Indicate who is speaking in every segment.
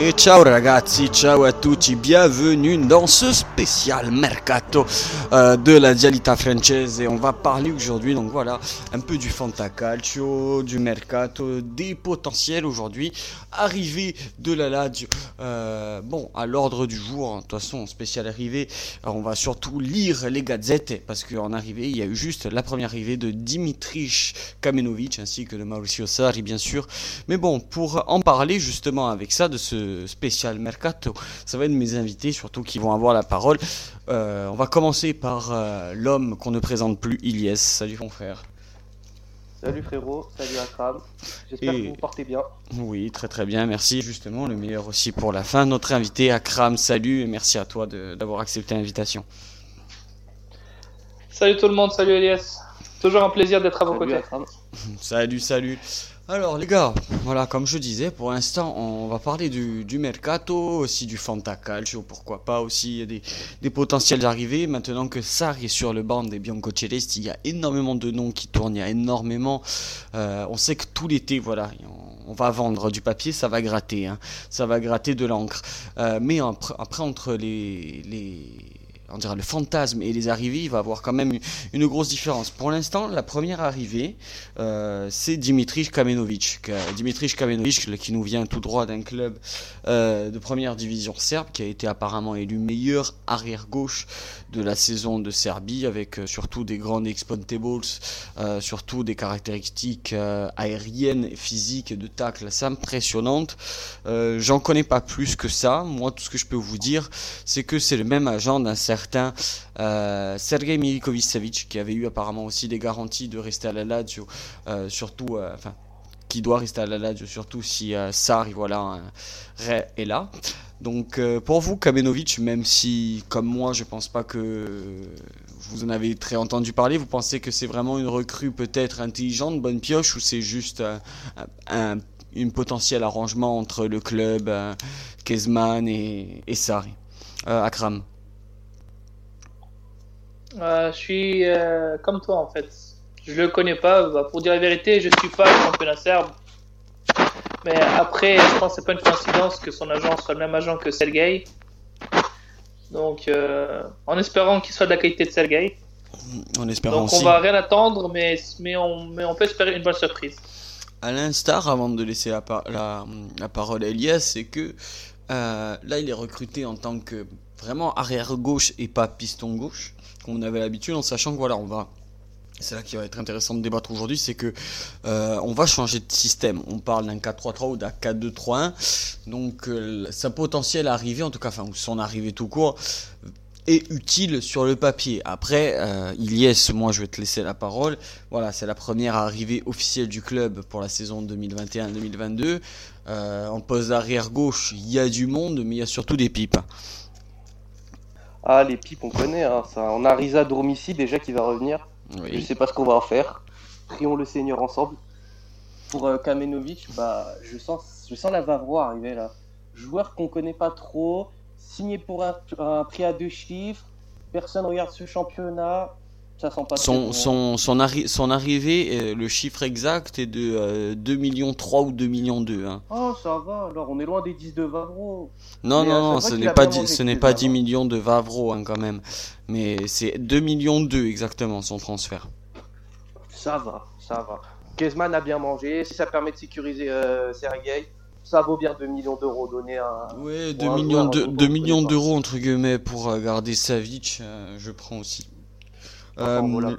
Speaker 1: Et ciao ragazzi, ciao à tutti, bienvenue dans ce spécial mercato euh, de la Dialita Française. Et on va parler aujourd'hui, donc voilà, un peu du Fantacalcio, du mercato, des potentiels aujourd'hui, arrivée de la Lazio. Euh, bon, à l'ordre du jour, hein, de toute façon, spécial arrivée, on va surtout lire les gazettes, parce qu'en arrivée, il y a eu juste la première arrivée de Dimitri Kamenovic, ainsi que de Mauricio Sarri, bien sûr. Mais bon, pour en parler justement avec ça, de ce spécial mercato. Ça va être mes invités surtout qui vont avoir la parole. Euh, on va commencer par euh, l'homme qu'on ne présente plus, Ilyes. Salut mon frère.
Speaker 2: Salut frérot, salut Akram. J'espère que vous vous portez bien.
Speaker 1: Oui, très très bien, merci. Justement, le meilleur aussi pour la fin. Notre invité Akram, salut et merci à toi d'avoir accepté l'invitation.
Speaker 3: Salut tout le monde, salut Elias. Toujours un plaisir d'être à vos côtés.
Speaker 1: Salut, salut. Alors les gars, voilà, comme je disais, pour l'instant, on va parler du, mercato, aussi du fantacalcio, pourquoi pas aussi des, des potentiels arrivées. Maintenant que Sarri est sur le banc des Biancocelesti, il y a énormément de noms qui tournent, il y a énormément... Euh, on sait que tout l'été, voilà, on, va vendre du papier, ça va gratter, hein, ça va gratter de l'encre. Euh, mais après, entre les, les on dirait le fantasme et les arrivées, il va avoir quand même une grosse différence. Pour l'instant, la première arrivée, euh, c'est Dimitri Kamenovic. Dimitri Kamenovic, qui nous vient tout droit d'un club euh, de première division serbe, qui a été apparemment élu meilleur arrière-gauche de la saison de Serbie, avec euh, surtout des grandes expontables, surtout des caractéristiques aériennes, physiques et de tacle assez impressionnantes. J'en connais pas plus que ça. Moi, tout ce que je peux vous dire, c'est que c'est le même agent d'un certain certain euh, Sergei Milikovic qui avait eu apparemment aussi des garanties de rester à la Lazio, euh, surtout, euh, enfin, qui doit rester à la Lazio, surtout si Sarri voilà, est là. Donc pour vous, Kamenovic, même si comme moi je pense pas que vous en avez très entendu parler, vous pensez que c'est vraiment une recrue peut-être intelligente, bonne pioche, ou c'est juste un, une potentiel arrangement entre le club, Kezman et, et Sarri Akram?
Speaker 3: Euh, je suis euh, comme toi en fait. Je le connais pas. Bah, pour dire la vérité, je suis pas le championnat serbe. Mais après, je pense que c'est pas une coïncidence que son agent soit le même agent que Sergei. Donc, euh, en espérant qu'il soit de la qualité de Sergei.
Speaker 1: En espérant
Speaker 3: Donc, on va rien attendre, mais, mais, on, mais on peut espérer une bonne surprise.
Speaker 1: À l'instar, avant de laisser la, la, la parole à Elias, c'est que là, il est recruté en tant que vraiment arrière gauche et pas piston gauche on avait l'habitude, en sachant que voilà, on va c'est là qui va être intéressant de débattre aujourd'hui, c'est que euh, on va changer de système. On parle d'un 4-3-3 ou d'un 4-2-3-1. Donc euh, sa potentielle arrivée, en tout cas, enfin son arrivée tout court, est utile sur le papier. Après, euh, moi je vais te laisser la parole. Voilà, c'est la première arrivée officielle du club pour la saison 2021-2022. Euh, en poste d'arrière gauche, il y a du monde, mais il y a surtout des pipes.
Speaker 2: Ah, les pipes, on connaît. Hein, ça. On a Riza Dormici déjà qui va revenir. Je Je sais pas ce qu'on va en faire. Prions le Seigneur ensemble. Pour euh, Kamenovic, bah, je, sens, je sens la Vavro arriver là. Joueur qu'on connaît pas trop, signé pour un, prix à deux chiffres. Personne regarde ce championnat
Speaker 1: son, son, son, son, arrivée, euh, le chiffre exact est de 2 euh, millions 3 ou 2 millions 2. Hein.
Speaker 2: Oh, ça va, alors on est loin des 10 de Vavro.
Speaker 1: Non, non, non, ce n'est pas, 10, ce n'est pas 10 millions de Vavro hein, quand même. Mais c'est 2 millions 2 exactement son transfert.
Speaker 2: Ça va, ça va. Kezman a bien mangé, si ça permet de sécuriser euh, Sergei, ça vaut bien 2 millions d'euros donnés à.
Speaker 1: Oui, 2 millions, 2 millions d'euros entre guillemets pour garder Savic, je prends aussi. Euh,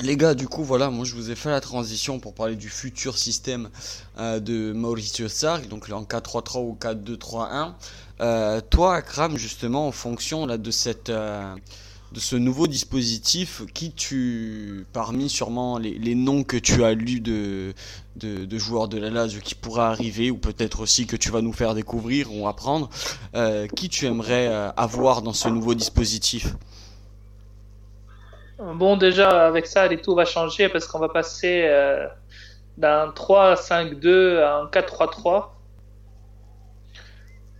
Speaker 1: les gars, du coup, voilà, moi je vous ai fait la transition pour parler du futur système euh, de Mauricio Sarri, donc en 4-3-3 ou 4-2-3-1. Euh, toi, Akram, justement, en fonction là, de, cette, de ce nouveau dispositif, qui tu, parmi sûrement les, noms que tu as lus de, de, joueurs de la Lazio qui pourraient arriver, ou peut-être aussi que tu vas nous faire découvrir ou apprendre, qui tu aimerais avoir dans ce nouveau dispositif?
Speaker 3: Bon, déjà, avec ça, les tout va changer parce qu'on va passer euh, d'un 3-5-2 à un 4-3-3.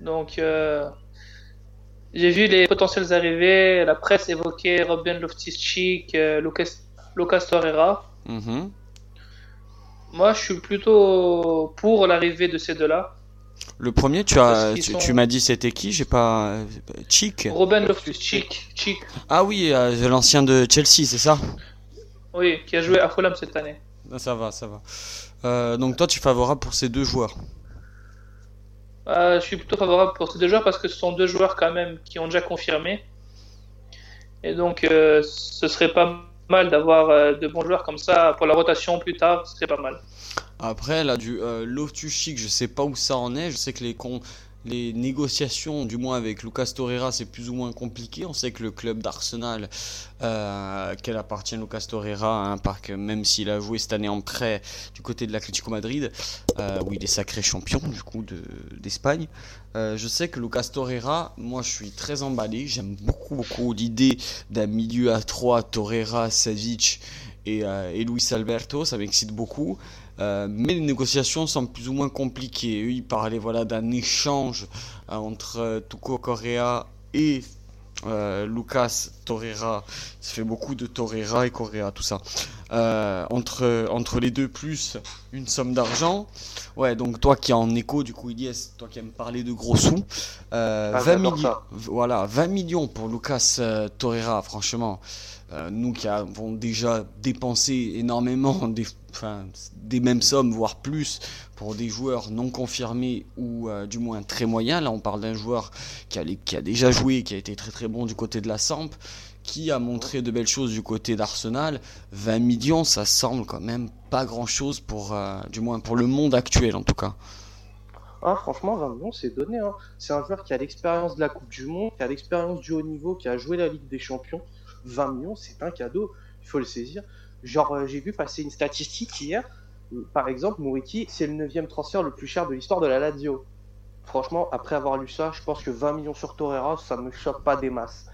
Speaker 3: Donc, euh, j'ai vu les potentiels arriver. La presse évoquait Robin Loftus-Cheek, euh, Lucas, Lucas Torreira. Mm-hmm. Moi, je suis plutôt pour l'arrivée de ces deux-là.
Speaker 1: Le premier, tu as, tu, m'as dit c'était qui J'ai pas. Chic.
Speaker 3: Robin Loftus, Chic, Chic.
Speaker 1: Ah oui, l'ancien de Chelsea, c'est ça?
Speaker 3: Oui, qui a joué à Fulham cette année.
Speaker 1: Ah, ça va, ça va. donc toi, tu es favorable pour ces deux joueurs?
Speaker 3: Je suis plutôt favorable pour ces deux joueurs parce que ce sont deux joueurs quand même qui ont déjà confirmé. Et donc, ce serait pas mal d'avoir euh, de bons joueurs comme ça pour la rotation plus tard, c'est pas mal.
Speaker 1: Après, là, du euh, je sais pas où ça en est. Je sais que les, les négociations, du moins avec Lucas Torreira, c'est plus ou moins compliqué. On sait que le club d'Arsenal, euh, qu'elle appartient Lucas Torreira, hein, parce même s'il a joué cette année en prêt du côté de l'Atlético Madrid, euh, où il est sacré champion du coup d'Espagne, euh, je sais que Lucas Torreira, moi je suis très emballé. J'aime beaucoup, beaucoup l'idée d'un milieu à 3, Torreira, Savic et, et Luis Alberto, ça m'excite beaucoup. Euh, mais les négociations sont plus ou moins compliquées. Eux, ils parlaient voilà, d'un échange euh, entre euh, Tuco Correa et Lucas Torreira. Ça fait beaucoup de Torreira et Correa, tout ça. entre, entre les deux, plus une somme d'argent. Ouais, donc toi qui es en écho, du coup, Iliès, toi qui aimes parler de gros sous, 20, millions, voilà, 20 millions pour Lucas Torreira, franchement. Euh, nous qui avons déjà dépensé énormément des, enfin, des mêmes sommes, voire plus, pour des joueurs non confirmés ou euh, du moins très moyens. Là, on parle d'un joueur qui a, qui a, déjà joué, qui a été très très bon du côté de la Samp, qui a montré de belles choses du côté d'Arsenal. 20 millions, ça semble quand même pas grand chose pour, euh, du moins pour le monde actuel en tout cas.
Speaker 2: Ah, franchement, 20 millions, c'est donné. Hein. C'est un joueur qui a l'expérience de la Coupe du Monde, qui a l'expérience du haut niveau, qui a joué la Ligue des Champions. 20 millions, c'est un cadeau, il faut le saisir. Genre, euh, j'ai vu passer une statistique hier, par exemple, Mouriki, c'est le 9 transfert le plus cher de l'histoire de la Lazio. Franchement, après avoir lu ça, je pense que 20 millions sur Torreira, ça me choque pas des masses.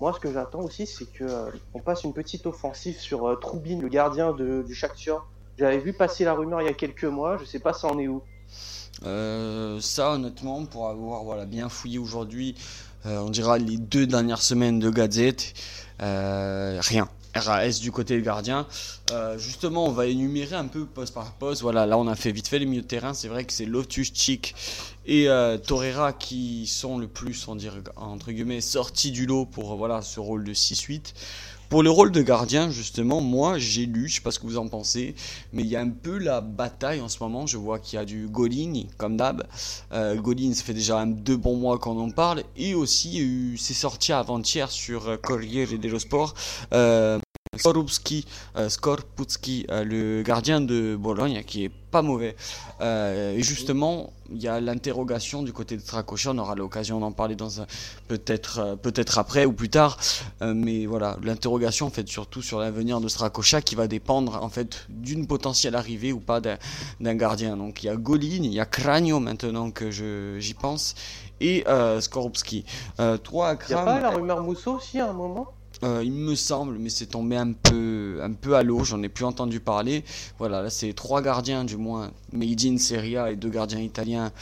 Speaker 2: Moi, ce que j'attends aussi, c'est que euh, on passe une petite offensive sur euh, Troubine, le gardien du Shakhtar. J'avais vu passer la rumeur il y a quelques mois, je sais pas ça en est où.
Speaker 1: Ça, honnêtement, pour avoir voilà, bien fouillé aujourd'hui, on dira les deux dernières semaines de Gazette, euh, rien. RAS du côté gardien. Euh, justement, on va énumérer un peu poste par poste. Voilà, là on a fait vite fait les milieux de terrain. C'est vrai que c'est Lotus, Chic et euh, Torreira qui sont le plus, on dirait, entre guillemets, sortis du lot pour voilà, ce rôle de 6-8. Pour le rôle de gardien, justement, moi j'ai lu, je sais pas ce que vous en pensez, mais il y a un peu la bataille en ce moment. Je vois qu'il y a du Golin, comme d'hab. Euh, Golin, ça fait déjà un, deux bons mois qu'on en parle. Et aussi, c'est sorti avant-hier sur euh, Corriere dello Sport. Euh, Skorupski, euh, euh, le gardien de Bologne, qui est pas mauvais. Euh, et justement, il y a l'interrogation du côté de Strakosha. On aura l'occasion d'en parler dans peut-être peut-être après ou plus tard. mais voilà, l'interrogation en fait surtout sur l'avenir de Strakosha qui va dépendre en fait d'une potentielle arrivée ou pas d'un gardien. Donc il y a Golin, il y a Cranio maintenant que j'y pense et Skorupski.
Speaker 2: toi, Akram, Il n'y a pas la rumeur Mousso aussi à un moment?
Speaker 1: Euh, il me semble, mais c'est tombé un peu, un peu à l'eau, j'en ai plus entendu parler. Voilà, là c'est trois gardiens du moins, Made in Serie A et deux gardiens italiens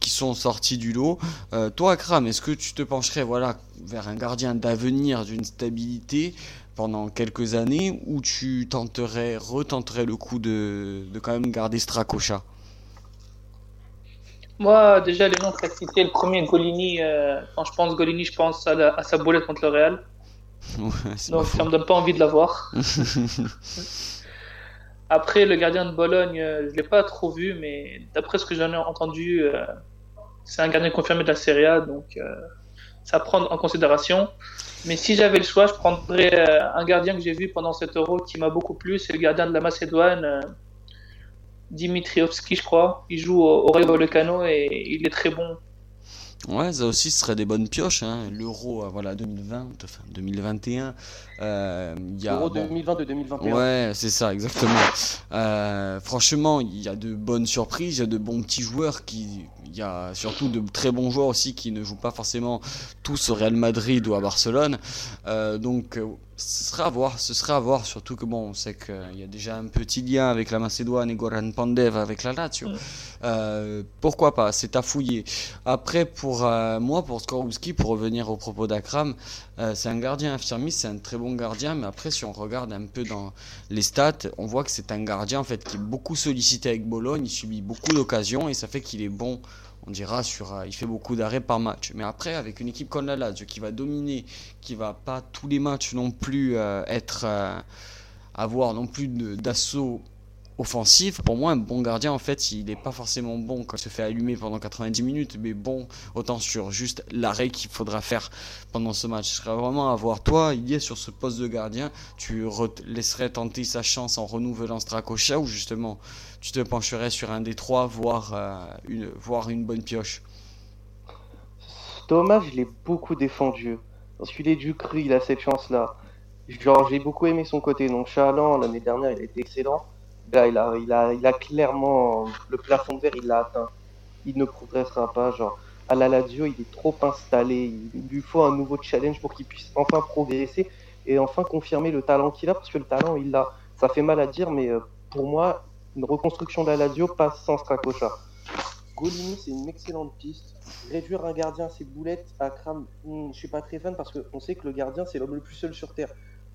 Speaker 1: qui sont sortis du lot. Euh, toi, Akram, est-ce que tu te pencherais voilà, vers un gardien d'avenir, d'une stabilité pendant quelques années, ou tu tenterais, retenterais le coup de, de quand même garder Strakosha
Speaker 3: moi, déjà, les noms que tu as cités, le premier, Golini, euh, quand je pense Golini, je pense à, à sa boulette contre le Real. Donc ça me donne pas envie de la voir. Après, le gardien de Bologne, euh, je l'ai pas trop vu, mais d'après ce que j'en ai entendu, euh, c'est un gardien confirmé de la Serie A, donc euh, ça à prendre en considération. Mais si j'avais le choix, je prendrais un gardien que j'ai vu pendant cet Euro qui m'a beaucoup plu, c'est le gardien de la Macédoine, Dimitriovski, je crois. Il joue au, Rayo Vallecano et il est très bon.
Speaker 1: Ouais, ça aussi ce serait des bonnes pioches. Hein. L'euro, euh, voilà, 2020, enfin 2021.
Speaker 2: Euh, y a, L'euro 2020 de 2021.
Speaker 1: Ouais, c'est ça, exactement. Euh, franchement, il y a de bonnes surprises, il y a de bons petits joueurs qui, il y a surtout de très bons joueurs aussi qui ne jouent pas forcément tous au Real Madrid ou à Barcelone. Euh, donc ce serait à voir, ce serait à voir, surtout que bon, on sait qu'il y a déjà un petit lien avec la Macédoine et Goran Pandev avec la Lazio. Euh, pourquoi pas, c'est à fouiller. Après, pour moi, pour Skorowski, pour revenir au propos d'Akram, c'est un gardien infirmiste, c'est un très bon gardien, mais après, si on regarde un peu dans les stats, on voit que c'est un gardien en fait qui est beaucoup sollicité avec Bologne, il subit beaucoup d'occasions et ça fait qu'il est bon on dira sur, il fait beaucoup d'arrêts par match. Mais après, avec une équipe comme la Lazio qui va dominer, qui va pas tous les matchs non plus être avoir non plus d'assaut offensif, pour moi, un bon gardien, en fait, il n'est pas forcément bon quand il se fait allumer pendant 90 minutes, mais bon, autant sur juste l'arrêt qu'il faudra faire pendant ce match. Ce serait vraiment à voir. Toi, il est sur ce poste de gardien, tu laisserais tenter sa chance en renouvelant Stracocha ou justement tu te pencherais sur un des trois, voire, euh, une, voir une bonne pioche?
Speaker 2: Thomas, je l'ai beaucoup défendu. Parce qu'il est du cru, il a cette chance-là. Genre, j'ai beaucoup aimé son côté nonchalant. L'année dernière, il été excellent. Là, il a, clairement le plafond verre, il l'a atteint. Il ne progressera pas. Genre, à la Lazio, il est trop installé. Il lui faut un nouveau challenge pour qu'il puisse enfin progresser et enfin confirmer le talent qu'il a, parce que le talent, il l'a. Ça fait mal à dire, mais euh, pour moi, une reconstruction de la Lazio passe sans Stracocha. Golini, c'est une excellente piste. Réduire un gardien à ses boulettes à Kram, je suis pas très fan parce qu'on sait que le gardien, c'est l'homme le plus seul sur Terre.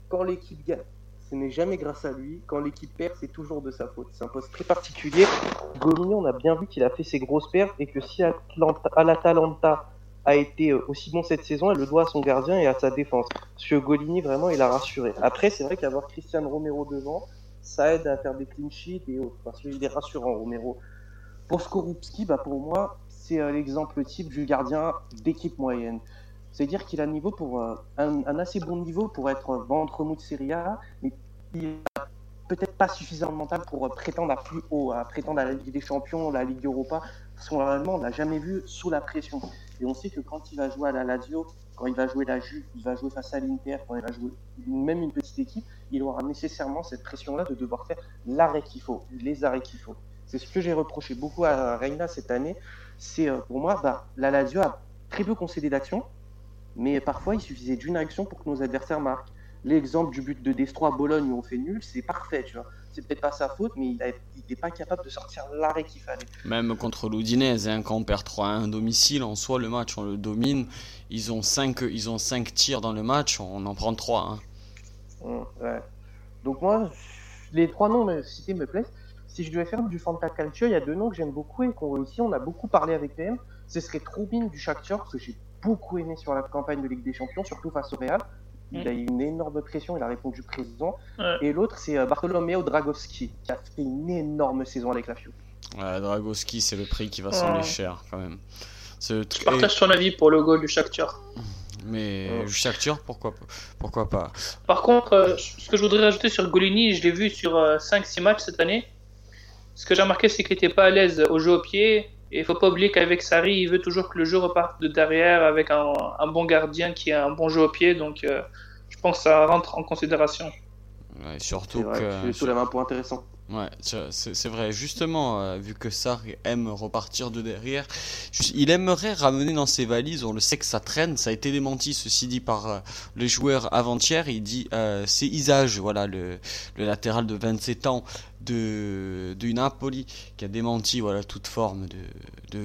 Speaker 2: Quand l'équipe gagne, ce n'est jamais grâce à lui. Quand l'équipe perd, c'est toujours de sa faute. C'est un poste très particulier. Golini, on a bien vu qu'il a fait ses grosses pertes et que si Atalanta a été euh, aussi bon cette saison, elle le doit à son gardien et à sa défense. Que Golini, vraiment, il a rassuré. Après, c'est vrai qu'avoir Christian Romero devant, ça aide à faire des clean sheets et autres. Parce qu'il est rassurant, Romero. Pour Skorupski, bah pour moi, c'est euh, l'exemple type du gardien d'équipe moyenne. C'est-à-dire qu'il a niveau pour euh, un, assez bon niveau pour être ventre mou de Serie A, mais il n'a peut-être pas suffisamment mental pour prétendre à plus haut, à prétendre à la Ligue des Champions, la Ligue Europa. Parce qu'on on l'a jamais vu sous la pression. Et on sait que quand il va jouer à la Lazio, quand il va jouer la Juve, il va jouer face à l'Inter, quand il va jouer même une petite équipe, il aura nécessairement cette pression-là de devoir faire l'arrêt qu'il faut, les arrêts qu'il faut. C'est ce que j'ai reproché beaucoup à Reina cette année. C'est euh, pour moi, bah, la Lazio a très peu concédé d'action, mais parfois il suffisait d'une action pour que nos adversaires marquent. L'exemple du but de Destro à Bologne où on fait nul, c'est parfait, tu vois. C'est peut-être pas sa faute, mais il n'était pas capable de sortir l'arrêt qu'il fallait.
Speaker 1: Même contre l'Udinese, hein, quand on perd 3-1 domicile, en soi, le match, on le domine. Ils ont 5 ils ont cinq tirs dans le match, on en prend 3. Hein.
Speaker 2: Mmh, ouais. Donc moi, les trois noms cités me plaisent. Si je devais faire du Fanta Calcio, il y a deux noms que j'aime beaucoup et qu'on réussit. On a beaucoup parlé avec PM. Ce serait Troubin du Shakhtar, parce que j'ai beaucoup aimé sur la campagne de Ligue des Champions, surtout face au Real. Il mm. a eu une énorme pression, il a répondu présent. Et l'autre, c'est euh, Bartolomeo Dragowski, qui a fait une énorme saison avec la FIO.
Speaker 1: Ouais, Dragowski, c'est le prix qui va s'en cher quand même.
Speaker 3: Je partage ton avis pour le goal du Shakhtar.
Speaker 1: Mais du Shakhtar, pourquoi, pourquoi pas?
Speaker 3: Par contre, euh, ce que je voudrais rajouter sur Golini, je l'ai vu sur 5-6 euh, matchs cette année. Ce que j'ai remarqué, c'est qu'il n'était pas à l'aise au jeu au pied. Et il faut pas oublier qu'avec Sarri, il veut toujours que le jeu reparte de derrière avec un, bon gardien qui a un bon jeu au pied. Donc, euh, je pense que ça rentre en considération.
Speaker 1: Ouais, surtout que.
Speaker 2: sous la main pour intéressant.
Speaker 1: Ouais, c'est vrai. Justement, euh, vu que Sarri aime repartir de derrière, il aimerait ramener dans ses valises. On le sait que ça traîne. Ça a été démenti, ceci dit, par euh, le joueur avant-hier. Il dit c'est Isage, voilà, le, le latéral de 27 ans de, de Napoli qui a démenti voilà, toute forme de,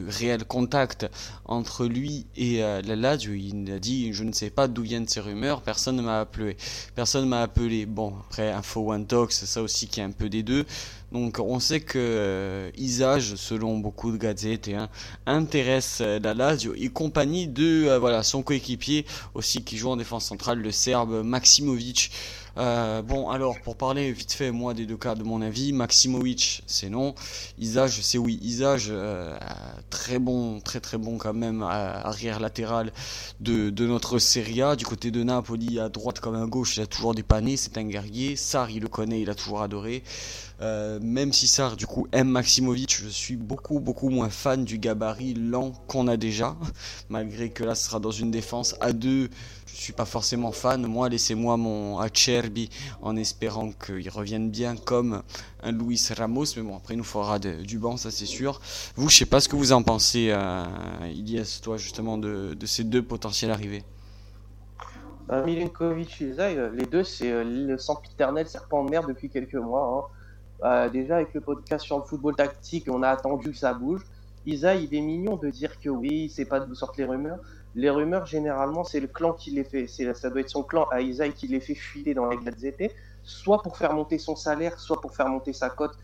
Speaker 1: réel contact entre lui et euh, la Lazio. Il a dit Je ne sais pas d'où viennent ces rumeurs, personne ne m'a appelé. Personne m'a appelé. Bon, après, Info One Talk, c'est ça aussi qui est un peu des deux. Donc on sait que euh, Isage, selon beaucoup de gazettes, hein, intéresse euh, la Lazio et compagnie de voilà son coéquipier aussi qui joue en défense centrale, le Serbe Maximovic. Bon alors pour parler vite fait moi des deux cas de mon avis, Maximovic c'est non, Isage c'est oui, Isage très bon, très très bon quand même arrière latéral de, notre Serie A. Du côté de Napoli à droite comme à gauche il a toujours dépanné, c'est un guerrier, Sarri le connaît, il a toujours adoré. Euh, même si ça, du coup, aime Maximovic, je suis beaucoup, beaucoup moins fan du gabarit lent qu'on a déjà. Malgré que là, ce sera dans une défense à deux, je suis pas forcément fan. Moi, laissez-moi mon Acerbi en espérant qu'il revienne bien comme un Luis Ramos. Mais bon, après, il nous faudra du banc, ça c'est sûr. Vous, je sais pas ce que vous en pensez, euh, Ilias, toi, justement, de, ces deux potentiels arrivées.
Speaker 2: Euh, Milenkovic et Zay, les deux, c'est euh, le sempiternel serpent de mer depuis quelques mois. Hein. Euh, déjà, avec le podcast sur le football tactique, on a attendu que ça bouge. Isa, il est mignon de dire que oui, c'est pas d'où sortent les rumeurs. Les rumeurs, généralement, c'est le clan qui les fait. Ça doit être son clan à Isaïe qui les fait fuiter dans les Gazzette, soit pour faire monter son salaire, soit pour faire monter sa cote.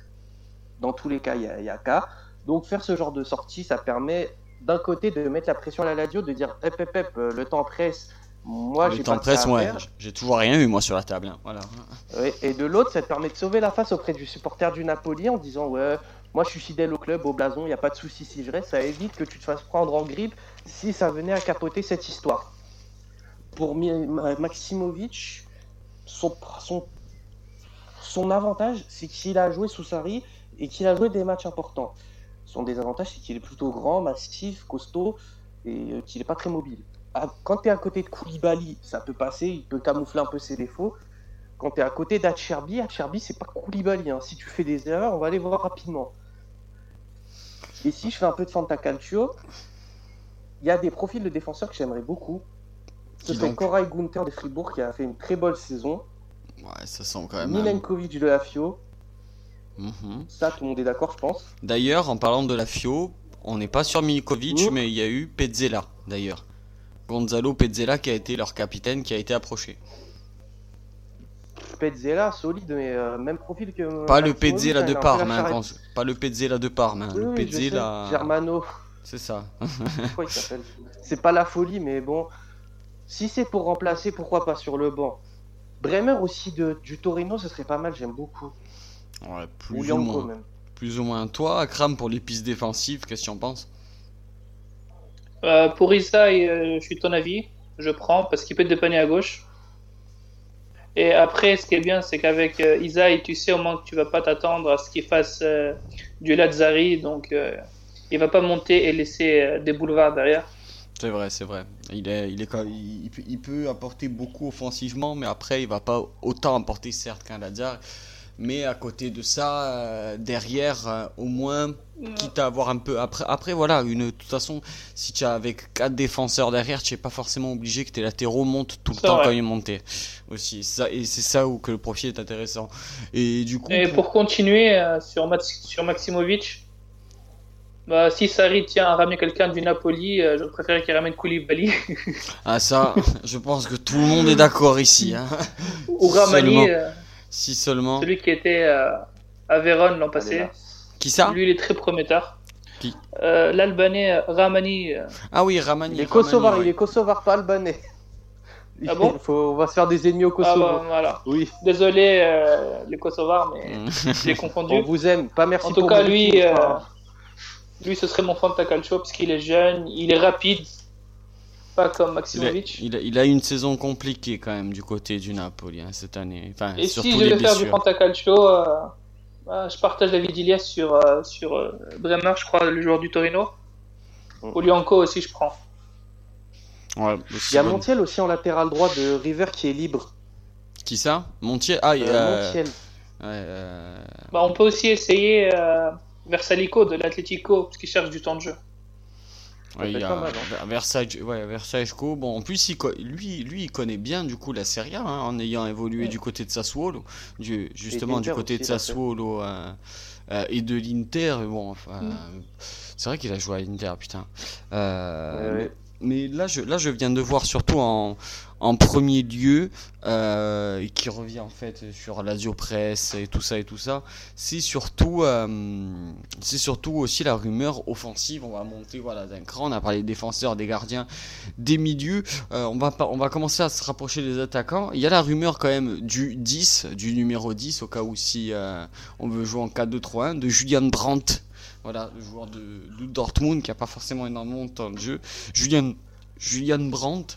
Speaker 2: Dans tous les cas, il y a cas. Donc, faire ce genre de sortie, ça permet d'un côté de mettre la pression à la radio, de dire hep hep hep, le temps presse. Moi,
Speaker 1: j'ai pas presse, ouais. J'ai toujours rien eu moi sur la table. Hein. Voilà.
Speaker 2: et de l'autre, ça te permet de sauver la face auprès du supporter du Napoli en disant ouais, moi je suis fidèle au club, au blason, il n'y a pas de souci si je reste. Ça évite que tu te fasses prendre en grippe si ça venait à capoter cette histoire. Pour Maximovic, son, son, son avantage, c'est qu'il a joué sous Sarri et qu'il a joué des matchs importants. Son désavantage, c'est qu'il est plutôt grand, massif, costaud et euh, qu'il n'est pas très mobile. Ah, quand tu es à côté de Koulibaly, ça peut passer, il peut camoufler un peu ses défauts. Quand tu es à côté d'Acherbi, Acherbi, c'est pas Koulibaly. Hein. Si tu fais des erreurs, on va les voir rapidement. Et si je fais un peu de Fantacalcio, il y a des profils de défenseurs que j'aimerais beaucoup. Ce serait Koray Gunther de Fribourg qui a fait une très bonne saison.
Speaker 1: Ouais, ça sent quand même.
Speaker 2: Milenkovic de la FIO. Mhm. Ça, tout le monde est d'accord, je pense.
Speaker 1: D'ailleurs, en parlant de la FIO, on n'est pas sur Milinkovic, mais il y a eu Pezzella, d'ailleurs. Gonzalo Pezzella qui a été leur capitaine, qui a été approché.
Speaker 2: Pezzella, solide, mais euh, même profil que.
Speaker 1: Pas le Pezzella de Parme, hein, pas le Pezzella de Parme, hein, le Pezzella.
Speaker 2: Germano.
Speaker 1: C'est ça.
Speaker 2: C'est pas la folie, mais bon. Si c'est pour remplacer, pourquoi pas sur le banc? Bremer aussi de, du Torino, ce serait pas mal, j'aime beaucoup.
Speaker 1: Ouais, plus ou, moins. Plus ou moins. Toi, Akram, pour les pistes défensives, qu'est-ce que tu en penses?
Speaker 3: Euh, Pour Isaï, euh, je suis ton avis. Je prends parce qu'il peut dépanner à gauche. Et après, ce qui est bien, c'est qu'avec euh, Isaï, tu sais au moins que tu vas pas t'attendre à ce qu'il fasse du Lazari. Donc, il va pas monter et laisser des boulevards derrière.
Speaker 1: C'est vrai, c'est vrai. Il, est, il, est, il peut apporter beaucoup offensivement, mais après, il va pas autant apporter, certes, qu'un Lazare. Mais à côté de ça, euh, derrière, euh, au moins, quitte à avoir un peu. Après, après voilà, une, de toute façon, si tu as avec quatre défenseurs derrière, tu n'es pas forcément obligé que tes latéraux montent tout le temps quand ils montent. Aussi. Ça, et c'est ça où que le profil est intéressant. Et du coup.
Speaker 3: Et pour, continuer euh, sur, sur Maximovic. Bah, si Sarri tient à ramener quelqu'un du Napoli, je préfère qu'il ramène Koulibaly.
Speaker 1: ah ça, je pense que tout le monde est d'accord ici. Hein.
Speaker 3: Ou Ramani.
Speaker 1: Si seulement.
Speaker 3: Celui qui était euh, à Vérone l'an passé.
Speaker 1: Qui ça?
Speaker 3: Lui, il est très prometteur.
Speaker 1: Qui?
Speaker 3: Euh, L'Albanais euh, Ramani.
Speaker 1: Ah oui, Ramani.
Speaker 2: Il est kosovar, il est kosovar, pas albanais.
Speaker 3: Ah bon?
Speaker 2: Faut, On va se faire des ennemis au Kosovo. Ah
Speaker 3: bah, voilà. Oui. Désolé les Kosovars, mais mm. je l'ai confondu.
Speaker 2: On vous aime, pas merci.
Speaker 3: En tout cas, lui, lui, ce serait mon Fanta Calcio parce qu'il est jeune, il est rapide, pas comme Maximovic.
Speaker 1: Il a, il, a, une saison compliquée quand même du côté du Napoli hein, cette année. Enfin,
Speaker 3: Et si je vais faire du Fantacalcio, euh, bah, je partage l'avis d'Ilias sur, euh, sur euh, Bremer, je crois, le joueur du Torino. Mm. Olianco aussi, je prends.
Speaker 2: Ouais, il y a Montiel aussi en latéral droit de River qui est libre.
Speaker 1: Qui ça? Montiel? Ah, Montiel.
Speaker 3: Bah, on peut aussi essayer Versalico de l'Atletico, parce qu'il cherche du temps de jeu.
Speaker 1: Ouais, il y a hein. Versailles, ouais, Versailles Bon, en plus, il, lui, lui, il connaît bien du coup la Serie A hein, en ayant évolué du côté de Sassuolo, du, justement du côté de Sassuolo euh, euh, et de l'Inter. Bon, enfin, mm. c'est vrai qu'il a joué à l'Inter, putain. Euh, mais là je, viens de voir surtout en, premier lieu, euh, qui revient en fait sur l'Azio Press et tout ça et tout ça, c'est surtout, euh, c'est surtout aussi la rumeur offensive. On va monter voilà, d'un cran. On a parlé des défenseurs, des gardiens, des milieux. Euh, on, va, on va commencer à se rapprocher des attaquants. Il y a la rumeur quand même du 10, du numéro 10, au cas où si on veut jouer en 4-2-3-1, de Julian Brandt voilà, le joueur de, Dortmund qui n'a pas forcément énormément de temps de jeu. Julian, Julian Brandt,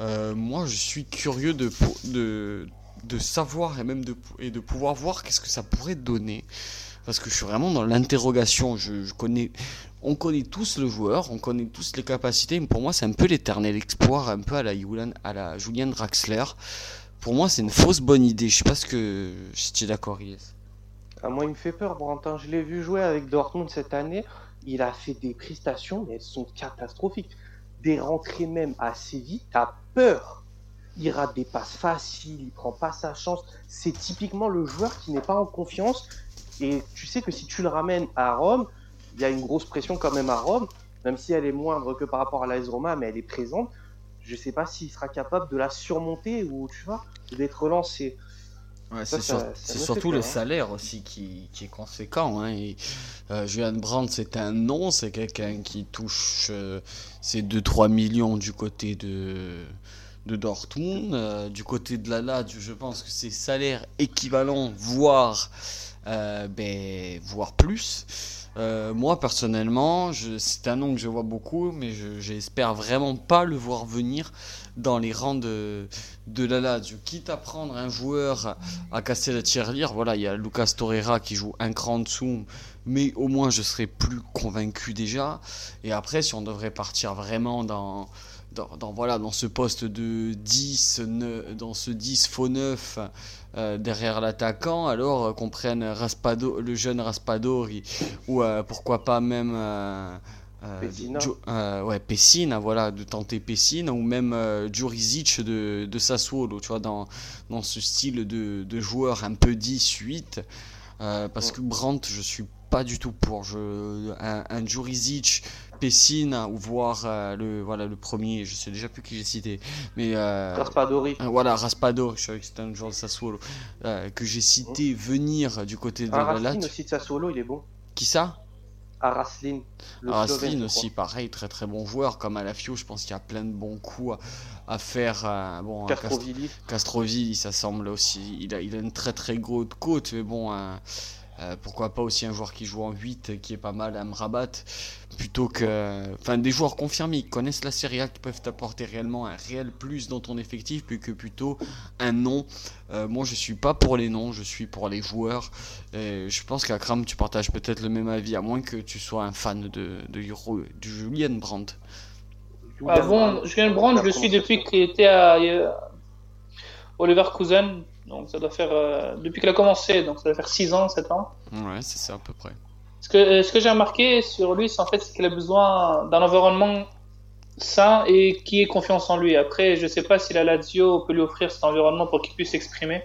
Speaker 1: euh, moi je suis curieux de, de, savoir et même de, et de pouvoir voir qu'est-ce que ça pourrait donner. Parce que je suis vraiment dans l'interrogation. Je, connais, on connaît tous le joueur, on connaît tous les capacités, mais pour moi c'est un peu l'éternel exploit, un peu à la Julian, à la Julian Draxler. Pour moi c'est une fausse bonne idée. Je sais pas ce que si tu es d'accord, Yes.
Speaker 2: Ah, moi, il me fait peur, Brantin. Je l'ai vu jouer avec Dortmund cette année. Il a fait des prestations, mais elles sont catastrophiques. Des rentrées même assez vite. T'as peur. Il rate des passes faciles, il prend pas sa chance. C'est typiquement le joueur qui n'est pas en confiance. Et tu sais que si tu le ramènes à Rome, il y a une grosse pression quand même à Rome, même si elle est moindre que par rapport à l'AS Roma, mais elle est présente. Je sais pas s'il sera capable de la surmonter ou tu vois, d'être relancé.
Speaker 1: C'est surtout le salaire aussi qui, est conséquent. Hein. Euh, Julian Brandt, c'est un nom, c'est quelqu'un qui touche euh, ses 2-3 millions du côté de, de Dortmund. Euh, du côté de la Lazio, je pense que c'est salaire équivalent, voire, ben, voire plus. Moi personnellement, c'est un nom que je vois beaucoup, mais j'espère vraiment pas le voir venir dans les rangs de, de la Lazio. Quitte à prendre un joueur à casser la tirelire, voilà, il y a Lucas Torreira qui joue un cran en dessous, mais au moins je serais plus convaincu déjà. Et après, si on devrait partir vraiment dans, dans, voilà, dans ce poste de 10, dans ce 10 faux 9 euh, derrière l'attaquant, alors euh, qu'on prenne Raspado, le jeune Raspadori, ou euh, pourquoi pas même
Speaker 2: Pessina.
Speaker 1: Ouais, Pessina, voilà, de tenter Pessina, ou même Djurizic de, de Sassuolo, tu vois, dans, dans ce style de, de joueur un peu 10-8. parce que Brandt, je suis pas du tout pour. Je, un, un Pessina, ou voir le, voilà, le premier, je sais déjà plus qui j'ai cité, mais.
Speaker 2: Raspadori.
Speaker 1: voilà, Raspadori, je savais que c'était un joueur de Sassuolo, que j'ai cité venir du côté de
Speaker 2: la aussi de Sassuolo, il est bon.
Speaker 1: Qui ça?
Speaker 2: Araslin.
Speaker 1: Araslin aussi, pareil, très très bon joueur. Comme à la FIO, je pense qu'il y a plein de bons coups à, faire. Euh, bon,
Speaker 2: Castrovilli.
Speaker 1: Castrovilli, ça semble aussi. Il a, il a une très très grosse côte, mais bon. Euh, pourquoi pas aussi un joueur qui joue en 8 qui est pas mal à Mrabat plutôt que des joueurs confirmés qui connaissent la Serie A qui peuvent apporter réellement un réel plus dans ton effectif plus que plutôt un nom euh, moi je suis pas pour les noms je suis pour les joueurs. Et je pense qu'Akram tu partages peut-être le même avis à moins que tu sois un fan de, de, Brandt.
Speaker 3: Julien Brandt je suis depuis qu'il était à euh, Oliver Cousin donc ça doit faire euh, depuis qu'il a commencé, donc ça doit faire 6 ans, 7 ans.
Speaker 1: Ouais, c'est ça à peu près.
Speaker 3: Ce que, ce que j'ai remarqué sur lui, c'est en fait qu'il a besoin d'un environnement sain et qui ait confiance en lui. Après, je sais pas si la Lazio peut lui offrir cet environnement pour qu'il puisse s'exprimer.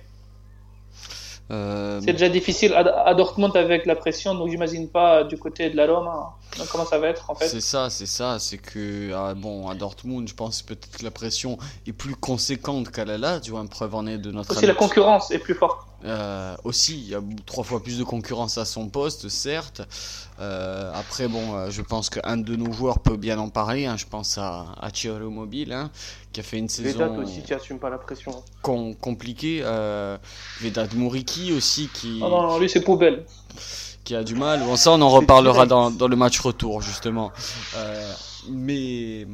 Speaker 3: Euh, c'est déjà difficile à, Dortmund avec la pression, donc j'imagine pas du côté de la Roma. comment ça va être en fait
Speaker 1: C'est ça, c'est ça, c'est que ah, bon à Dortmund, je pense peut-être que la pression est plus conséquente qu'à la Lazio, une preuve en est de notre.
Speaker 3: Aussi la concurrence est plus forte.
Speaker 1: Euh, aussi, il y a trois fois plus de concurrence à son poste, certes. Euh, après, bon, euh, je pense qu'un de nos joueurs peut bien en parler. Hein. Je pense à, à Mobile, hein, qui a fait une saison.
Speaker 2: Vedat aussi qui assume pas la pression.
Speaker 1: compliquée. Euh, Vedat Mouriki aussi qui.
Speaker 3: Ah non, lui c'est poubelle.
Speaker 1: Qui a du mal. Bon, ça, on en reparlera dans, dans, le match retour, justement. mais.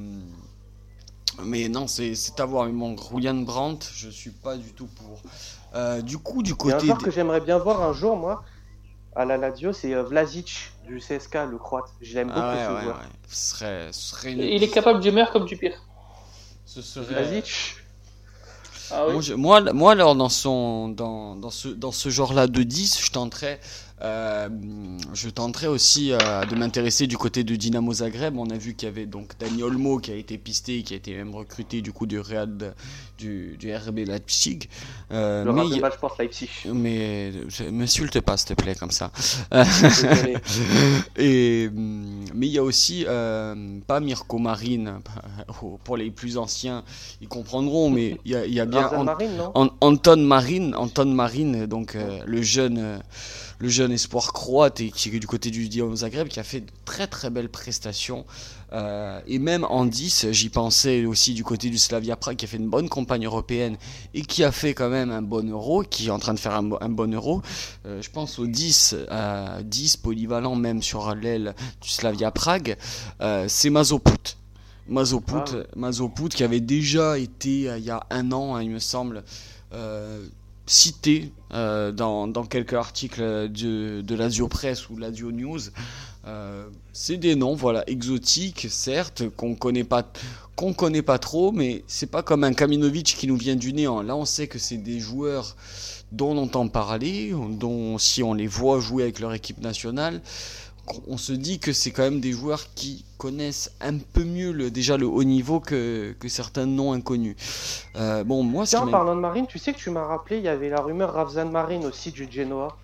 Speaker 1: Mais non, c'est à voir. Mon Julian Brandt, je suis pas du tout pour. Euh, du coup, du côté.
Speaker 2: Il y a un joueur que j'aimerais bien voir un jour, moi, à la Lazio, c'est euh, Vlasic du CSK, le croate. Je l'aime beaucoup
Speaker 1: ah
Speaker 2: ce joueur.
Speaker 1: Ce serait, ce serait
Speaker 3: Il est capable du meilleur comme du pire.
Speaker 1: Ce serait.
Speaker 2: Vlasic
Speaker 3: ah, oui.
Speaker 1: moi, moi, moi, alors, dans, son, dans, dans ce, dans ce genre-là de 10, je tenterais euh, je tenterai aussi euh, de m'intéresser du côté de Dynamo Zagreb. On a vu qu'il y avait donc Dani Olmo qui a été pisté, qui a été même recruté du coup du Real du, du RB Leipzig.
Speaker 2: Euh, le mais de match pense Leipzig.
Speaker 1: Mais m'insulte pas s'il te plaît comme ça. Et mais il y a aussi pas Mirko Marine pour les plus anciens, ils comprendront, mais il y a, y a bien Anton Marine, Anton Marine, donc le jeune le jeune espoir croate et qui est du côté du Dynamo Zagreb qui a fait de très très belles prestations. Euh, et même en 10, j'y pensais aussi du côté du Slavia Prague qui a fait une bonne campagne européenne et qui a fait quand même un bon euro, qui est en train de faire un, bon euro. Euh, je pense au 10, 10 polyvalent même sur l'aile du Slavia Prague, euh, c'est Mazoput. Mazoput, ah. Mazoput qui avait déjà été il y a un an, hein, il me semble, cité euh, dans, quelques articles de, de Press ou l'Azio News. Euh, c'est des noms, voilà, exotiques, certes, qu'on connaît pas, connaît pas trop, mais c'est pas comme un Kaminovic qui nous vient du néant. Là, on sait que c'est des joueurs dont on entend parler, dont si on les voit jouer avec leur équipe nationale, on se dit que c'est quand même des joueurs qui connaissent un peu mieux le, déjà le haut niveau que, que certains noms inconnus. Euh, bon, moi,
Speaker 2: Tiens, en parlant de Marine, tu sais que tu m'as rappelé, il y avait la rumeur Ravzan Marine aussi du Genoa.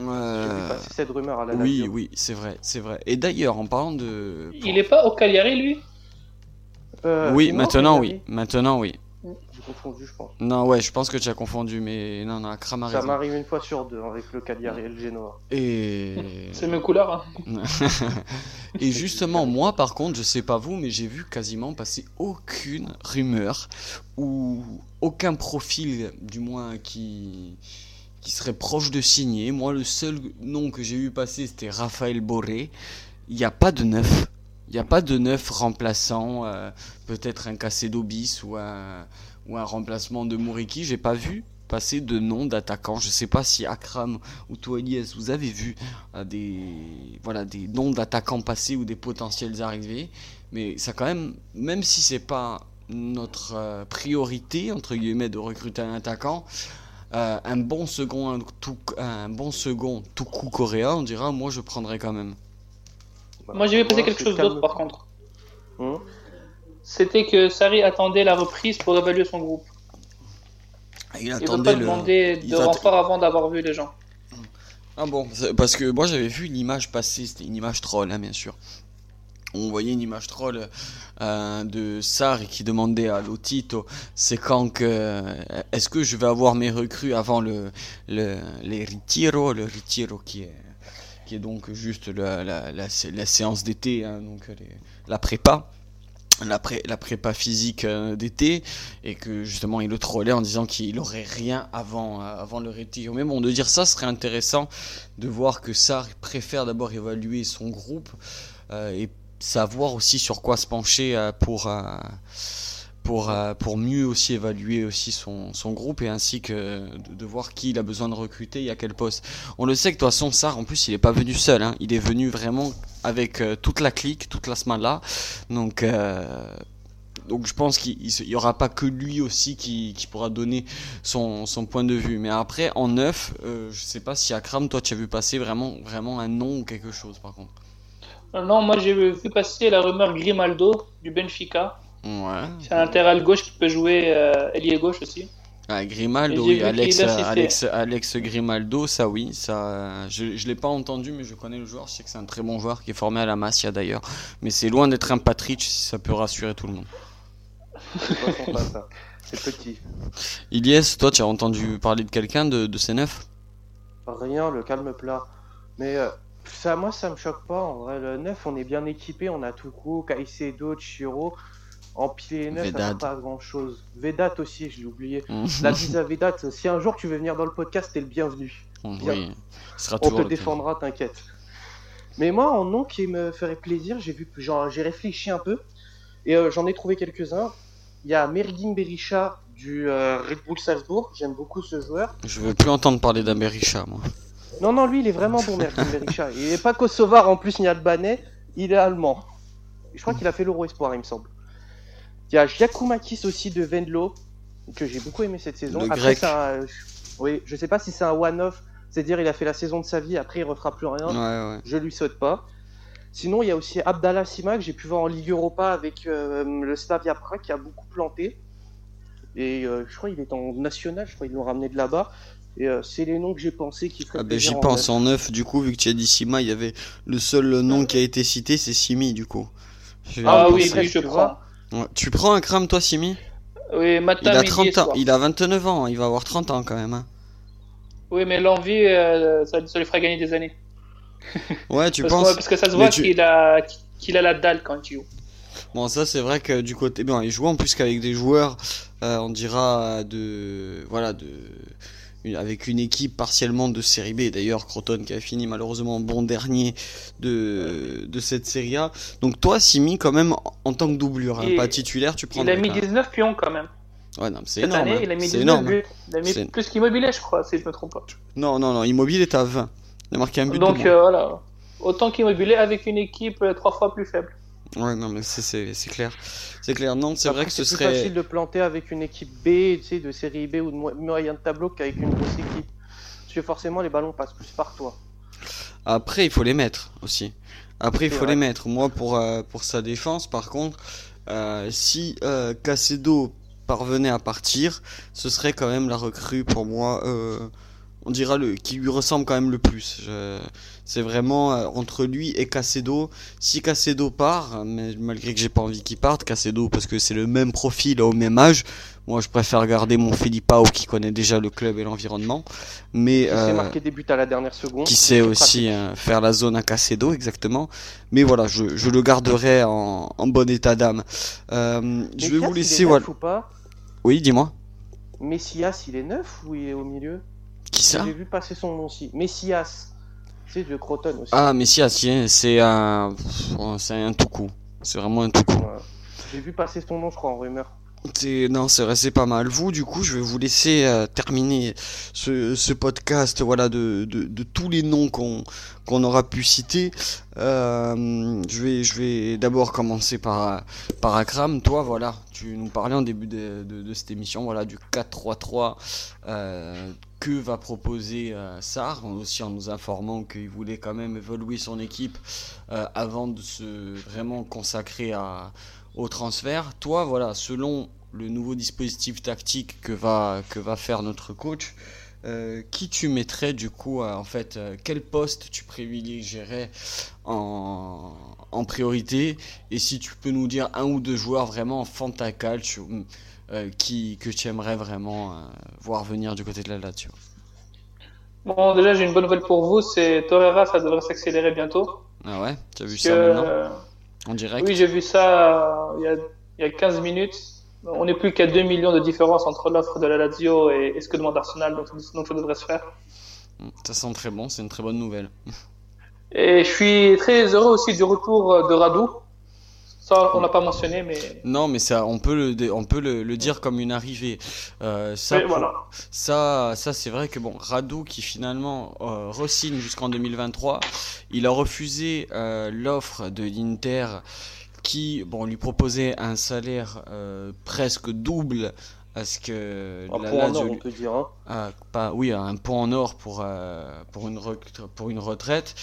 Speaker 1: Euh...
Speaker 2: cette rumeur à la
Speaker 1: Oui, oui, c'est vrai, c'est vrai. Et d'ailleurs, en parlant de.
Speaker 3: Il est pas au Cagliari, lui?
Speaker 1: Euh, Oui, maintenant, oui. Maintenant, oui.
Speaker 2: J'ai confondu, je pense.
Speaker 1: Non, ouais, je pense que tu as confondu, mais non, non, Akram
Speaker 2: Ça m'arrive une fois sur deux avec le Cagliari et le Genoa.
Speaker 1: Et.
Speaker 3: C'est mes couleurs. Hein.
Speaker 1: et justement, moi, par contre, je sais pas vous, mais j'ai vu quasiment passer aucune rumeur ou aucun profil, du moins, qui qui serait proche de signer. Moi, le seul nom que j'ai vu passer, c'était Raphaël Boré. Il n'y a pas de neuf. Il n'y a pas de neuf remplaçant, euh, peut-être un Casedo bis ou un, ou un remplacement de Mouriki. J'ai pas vu passer de nom d'attaquant. Je sais pas si Akram ou toi Elias, vous avez vu euh, des, voilà, des noms d'attaquants passés ou des potentiels arrivés. Mais ça quand même, même si c'est pas notre euh, priorité entre guillemets de recruter un attaquant, un bon second, un, tout, un bon second tout coup coréen, on dira, moi je prendrais quand même.
Speaker 3: Moi, j'ai vu passer quelque chose d'autre par contre. Hmm C'était que Sari attendait la reprise pour évaluer son groupe. Il attendait veut pas le... demander de renfort avant d'avoir vu les gens.
Speaker 1: Ah bon, parce que moi j'avais vu une image passer, c'était une image troll, hein, bien sûr. On voyait une image troll euh, de Sari qui demandait à Lotito c'est quand que euh, est-ce que je vais avoir mes recrues avant le, le les retiro le retiro qui est qui est donc juste la, la, la, séance d'été, hein, donc la prépa. La, pré, la prépa physique euh, d'été et que justement il le trollait en disant qu'il aurait rien avant, euh, avant le retiro. Mais bon, de dire ça serait intéressant de voir que ça préfère d'abord évaluer son groupe euh, et savoir aussi sur quoi se pencher pour pour, euh, pour mieux aussi évaluer aussi son, son groupe et ainsi que de, voir qui il a besoin de recruter et à quel poste. On le sait que de toute en plus, il n'est pas venu seul. Hein. Il est venu vraiment avec euh, toute la clique, toute la semaine là. Donc, euh, donc je pense qu'il n'y aura pas que lui aussi qui, qui pourra donner son, son, point de vue. Mais après, en neuf, je sais pas si Akram, toi, tu as vu passer vraiment, vraiment un nom ou quelque chose par contre.
Speaker 3: Non, moi j'ai vu passer la rumeur Grimaldo du Benfica.
Speaker 1: Ouais.
Speaker 3: C'est un latéral gauche qui peut jouer euh, ailier gauche aussi.
Speaker 1: Ah, Grimaldo, oui, Alex, Alex, Alex, Grimaldo, ça oui, ça, je ne l'ai pas entendu, mais je connais le joueur, je sais que c'est un très bon joueur qui est formé à la Masia d'ailleurs, mais c'est loin d'être un Patrick si ça peut rassurer tout le monde.
Speaker 2: C'est petit.
Speaker 1: Iliès, toi tu as entendu parler de quelqu'un de, de ces neufs
Speaker 2: Rien, le calme plat. Mais euh, ça, moi ça me choque pas, en vrai, le neuf on est bien équipé, on a Tuku, Kaisedo, Chiro. Empiler neuf, ça sert pas grand chose. Vedat aussi, je l'ai oublié. La visa Vedat, si un jour tu veux venir dans le podcast, t'es le bienvenu.
Speaker 1: Oui,
Speaker 2: sera On te défendra, t'inquiète. Mais moi, en nom qui me ferait plaisir, j'ai vu, j'ai réfléchi un peu et euh, j'en ai trouvé quelques-uns. Il y a Mergin Berisha du euh, Red Bull Salzbourg. J'aime beaucoup ce joueur.
Speaker 1: Je veux plus entendre parler d'un Berisha, moi.
Speaker 2: Non, non, lui, il est vraiment bon, Mergin Berisha. Il n'est pas kosovar en plus ni albanais. Il est allemand. Je crois qu'il a fait l'Euro Espoir, il me semble. Il y a Giacomakis aussi de Venlo, que j'ai beaucoup aimé cette saison.
Speaker 1: Le après,
Speaker 2: Un... Oui, je sais pas si c'est un one-off, c'est-à-dire il a fait la saison de sa vie, après il refera plus rien.
Speaker 1: Ouais, ouais.
Speaker 2: Je lui saute pas. Sinon, il y a aussi Abdallah Sima que j'ai pu voir en Ligue Europa avec euh, le Slavia Prague qui a beaucoup planté. Et euh, je crois qu'il est en national, je crois qu'ils l'ont ramené de là-bas. Et euh, c'est les noms que j'ai pensé qui feraient
Speaker 1: ah ben J'y pense en neuf, du coup, vu que tu as dit Sima, il y avait le seul nom qui a été cité, c'est Simi, du coup.
Speaker 3: Ah oui, oui, je crois
Speaker 1: tu prends un crame, toi, Simi?
Speaker 3: Oui, maintenant.
Speaker 1: Il a 30 ans, il a 29 ans, il va avoir 30 ans quand même. Hein.
Speaker 3: Oui, mais l'envie, euh, ça, lui fera gagner des années.
Speaker 1: Ouais, tu
Speaker 3: parce
Speaker 1: penses
Speaker 3: Parce que ça se voit qu'il a, qu'il a la dalle quand il joue.
Speaker 1: Bon, ça c'est vrai que du côté, bon, il joue en plus qu'avec des joueurs, euh, on dira de, voilà, de, avec une équipe partiellement de série B. D'ailleurs, Croton qui a fini malheureusement bon dernier de, de cette série A. Donc toi, Simi, quand même, en tant que doublure, hein, pas titulaire, tu prends.
Speaker 3: Il a mis 19 pions quand même.
Speaker 1: Ouais, non, c'est énorme. Année,
Speaker 3: hein. il a mis 19 buts. Il a mis plus qu'Immobilier, je crois, si je me trompe pas.
Speaker 1: Non, non, non, Immobilier est à 20. Il a marqué un but.
Speaker 3: Donc euh, voilà. Autant qu'Immobilier avec une équipe euh, trois fois plus faible.
Speaker 1: Ouais, non, mais c'est clair. C'est clair. Non, c'est vrai que ce serait.
Speaker 2: C'est facile de planter avec une équipe B, tu sais, de série B ou de moyen de tableau qu'avec une grosse équipe. Parce que forcément, les ballons passent plus par toi.
Speaker 1: Après, il faut les mettre aussi. Après, il faut les mettre. Moi, pour, euh, pour sa défense, par contre, euh, si euh, Casedo parvenait à partir, ce serait quand même la recrue pour moi. Euh, on dira le qui lui ressemble quand même le plus. C'est vraiment euh, entre lui et Cacedo. Si Cacedo part, mais malgré que j'ai pas envie qu'il parte, Cacedo parce que c'est le même profil au même âge. Moi, je préfère garder mon Filipao qui connaît déjà le club et l'environnement, mais
Speaker 2: qui sait marquer des buts à la dernière seconde.
Speaker 1: Qui sait aussi faire la zone à Cacedo exactement. Mais voilà, je, je le garderai en, en bon état d'âme. Euh, je vais vous laisser.
Speaker 2: Voilà. Ou pas?
Speaker 1: Oui, dis-moi.
Speaker 2: Messias, il est neuf ou il est au milieu?
Speaker 1: Qui ça
Speaker 2: J'ai vu passer son nom aussi. Messias. C'est de Croton aussi.
Speaker 1: Ah, Messias, c'est un. C'est un tout coup. C'est vraiment un tout coup.
Speaker 2: J'ai vu passer son nom, je crois, en rumeur.
Speaker 1: Non, c'est resté pas mal. Vous, du coup, je vais vous laisser euh, terminer ce, podcast, voilà, de, tous les noms qu'on aura pu citer. Euh, je vais, je vais d'abord commencer par par Akram. Toi, voilà, tu nous parlais en début de, de, cette émission, voilà, du 4-3-3 euh, que va proposer Sarr, aussi en nous informant qu'il voulait quand même évoluer son équipe avant de se vraiment consacrer à au transfert. Toi, voilà, selon le nouveau dispositif tactique que va, que va faire notre coach, euh, qui tu mettrais du coup, en fait, euh, quel poste tu privilégierais en, en, priorité? Et si tu peux nous dire un ou deux joueurs vraiment fantacal euh, qui, que tu aimerais vraiment voir venir du côté de la Lazio
Speaker 3: Bon, déjà, j'ai une bonne nouvelle pour vous c'est Torreira, ça devrait s'accélérer bientôt.
Speaker 1: Ah ouais? Tu as vu ça maintenant? En direct
Speaker 3: Oui, j'ai vu ça il y, a, y a 15 minutes. On n'est plus qu'à 2 millions de différence entre l'offre de la Lazio et, ce que demande Arsenal, donc, donc ça devrait se faire.
Speaker 1: Ça sent très bon, c'est une très bonne nouvelle.
Speaker 3: Et je suis très heureux aussi du retour de Radou. Ça, on n'a pas mentionné, mais.
Speaker 1: Non, mais ça, on peut le, on peut le, dire comme une arrivée. Euh, ça, voilà. ça, ça c'est vrai que bon, Radou qui finalement euh, re-signe jusqu'en 2023, il a refusé euh, l'offre de l'Inter qui, bon, lui proposait un salaire euh, presque double à ce que
Speaker 2: un la en or, on peut dire. Hein.
Speaker 1: Ah, pas, oui, un point en or pour euh, pour une pour une retraite.